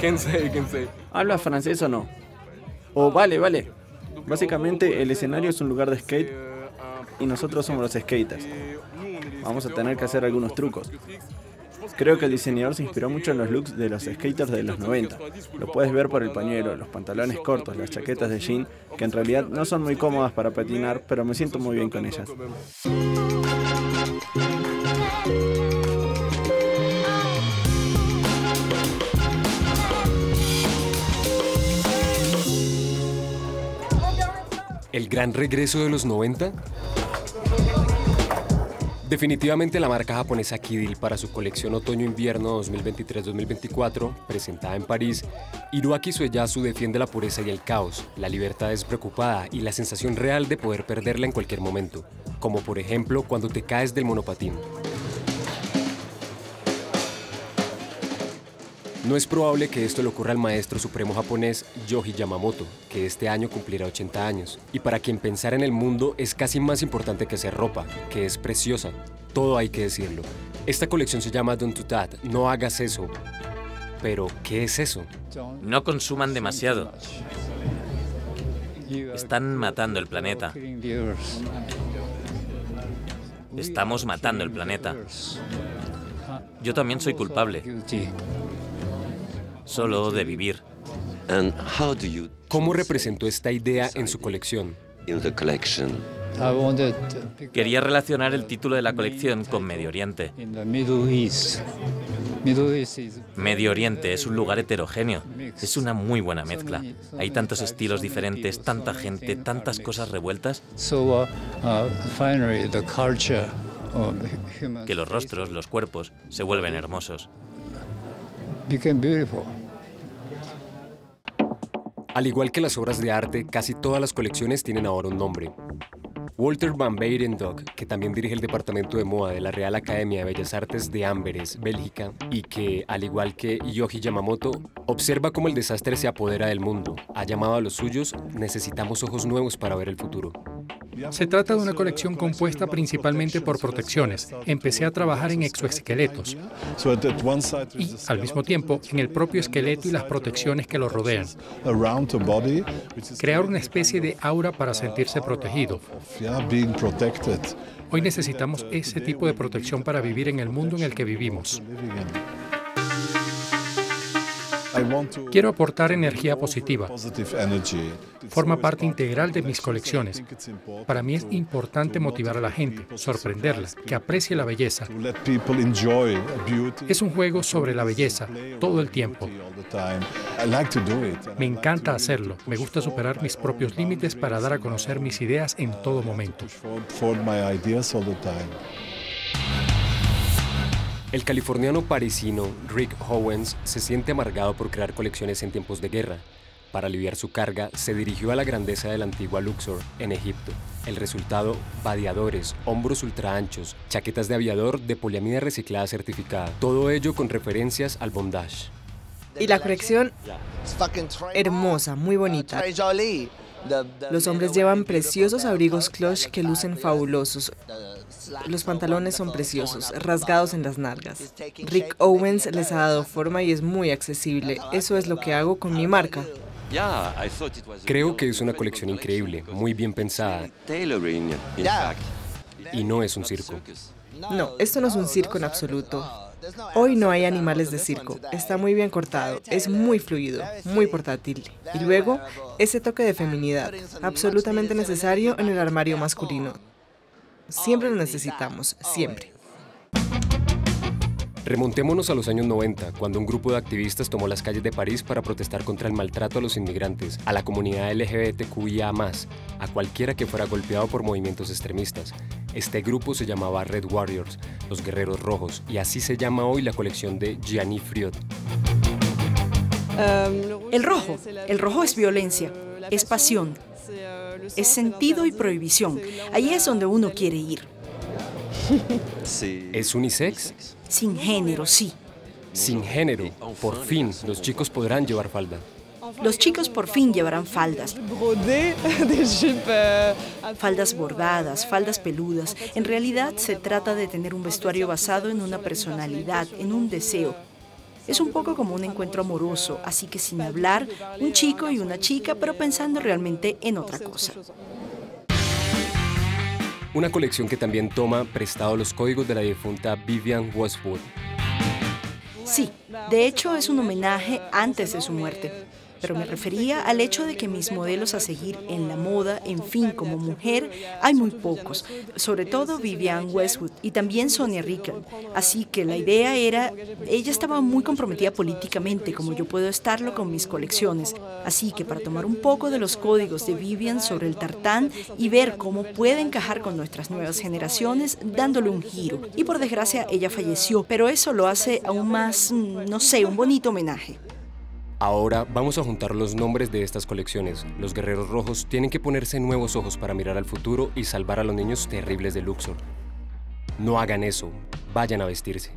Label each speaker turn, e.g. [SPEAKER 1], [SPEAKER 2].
[SPEAKER 1] Quién sé, quién sé.
[SPEAKER 2] ¿Hablas francés o no? Oh, vale, vale. Básicamente el escenario es un lugar de skate y nosotros somos los skaters. Vamos a tener que hacer algunos trucos. Creo que el diseñador se inspiró mucho en los looks de los skaters de los 90. Lo puedes ver por el pañuelo, los pantalones cortos, las chaquetas de jean, que en realidad no son muy cómodas para patinar, pero me siento muy bien con ellas.
[SPEAKER 3] ¿El gran regreso de los 90? Definitivamente la marca japonesa Kidil para su colección otoño-invierno 2023-2024, presentada en París, Hiroaki Sueyasu defiende la pureza y el caos, la libertad despreocupada y la sensación real de poder perderla en cualquier momento, como por ejemplo cuando te caes del monopatín. No es probable que esto le ocurra al maestro supremo japonés Yoji Yamamoto, que este año cumplirá 80 años, y para quien pensar en el mundo es casi más importante que hacer ropa, que es preciosa. Todo hay que decirlo. Esta colección se llama Don't Do That, no hagas eso. Pero, ¿qué es eso?
[SPEAKER 4] No consuman demasiado. Están matando el planeta. Estamos matando el planeta. Yo también soy culpable solo de vivir.
[SPEAKER 3] ¿Cómo representó esta idea en su colección?
[SPEAKER 4] Quería relacionar el título de la colección con Medio Oriente. Medio Oriente es un lugar heterogéneo, es una muy buena mezcla. Hay tantos estilos diferentes, tanta gente, tantas cosas revueltas, que los rostros, los cuerpos, se vuelven hermosos.
[SPEAKER 3] Al igual que las obras de arte, casi todas las colecciones tienen ahora un nombre. Walter van Beirendorf, que también dirige el departamento de moda de la Real Academia de Bellas Artes de Amberes, Bélgica, y que, al igual que Yoji Yamamoto, observa cómo el desastre se apodera del mundo, ha llamado a los suyos, necesitamos ojos nuevos para ver el futuro.
[SPEAKER 5] Se trata de una colección compuesta principalmente por protecciones. Empecé a trabajar en exoesqueletos y, al mismo tiempo, en el propio esqueleto y las protecciones que lo rodean. Crear una especie de aura para sentirse protegido. Hoy necesitamos ese tipo de protección para vivir en el mundo en el que vivimos. Quiero aportar energía positiva. Forma parte integral de mis colecciones. Para mí es importante motivar a la gente, sorprenderla, que aprecie la belleza. Es un juego sobre la belleza todo el tiempo. Me encanta hacerlo. Me gusta superar mis propios límites para dar a conocer mis ideas en todo momento.
[SPEAKER 3] El californiano parisino Rick Owens se siente amargado por crear colecciones en tiempos de guerra. Para aliviar su carga, se dirigió a la grandeza de la antigua Luxor, en Egipto. El resultado, vadeadores, hombros ultra anchos, chaquetas de aviador de poliamida reciclada certificada. Todo ello con referencias al bondage.
[SPEAKER 6] Y la colección, hermosa, muy bonita. Los hombres llevan preciosos abrigos clutch que lucen fabulosos. Los pantalones son preciosos, rasgados en las nalgas. Rick Owens les ha dado forma y es muy accesible. Eso es lo que hago con mi marca.
[SPEAKER 3] Creo que es una colección increíble, muy bien pensada. Y no es un circo.
[SPEAKER 6] No, esto no es un circo en absoluto. Hoy no hay animales de circo. Está muy bien cortado, es muy fluido, muy portátil. Y luego, ese toque de feminidad, absolutamente necesario en el armario masculino. Siempre lo necesitamos, siempre.
[SPEAKER 3] Remontémonos a los años 90, cuando un grupo de activistas tomó las calles de París para protestar contra el maltrato a los inmigrantes, a la comunidad LGBTQIA, a cualquiera que fuera golpeado por movimientos extremistas. Este grupo se llamaba Red Warriors, los Guerreros Rojos, y así se llama hoy la colección de Gianni Friot.
[SPEAKER 7] El rojo, el rojo es violencia, es pasión, es sentido y prohibición. Ahí es donde uno quiere ir.
[SPEAKER 3] ¿Es unisex?
[SPEAKER 7] Sin género, sí.
[SPEAKER 3] Sin género. Por fin, los chicos podrán llevar falda.
[SPEAKER 7] Los chicos por fin llevarán faldas. Faldas bordadas, faldas peludas. En realidad se trata de tener un vestuario basado en una personalidad, en un deseo. Es un poco como un encuentro amoroso, así que sin hablar, un chico y una chica, pero pensando realmente en otra cosa.
[SPEAKER 3] Una colección que también toma prestado los códigos de la difunta Vivian Westwood.
[SPEAKER 7] Sí, de hecho es un homenaje antes de su muerte pero me refería al hecho de que mis modelos a seguir en la moda, en fin, como mujer, hay muy pocos, sobre todo Vivian Westwood y también Sonia Rickle. Así que la idea era, ella estaba muy comprometida políticamente, como yo puedo estarlo con mis colecciones. Así que para tomar un poco de los códigos de Vivian sobre el tartán y ver cómo puede encajar con nuestras nuevas generaciones, dándole un giro. Y por desgracia ella falleció, pero eso lo hace aún más, mm, no sé, un bonito homenaje.
[SPEAKER 3] Ahora vamos a juntar los nombres de estas colecciones. Los guerreros rojos tienen que ponerse nuevos ojos para mirar al futuro y salvar a los niños terribles de Luxor. No hagan eso, vayan a vestirse.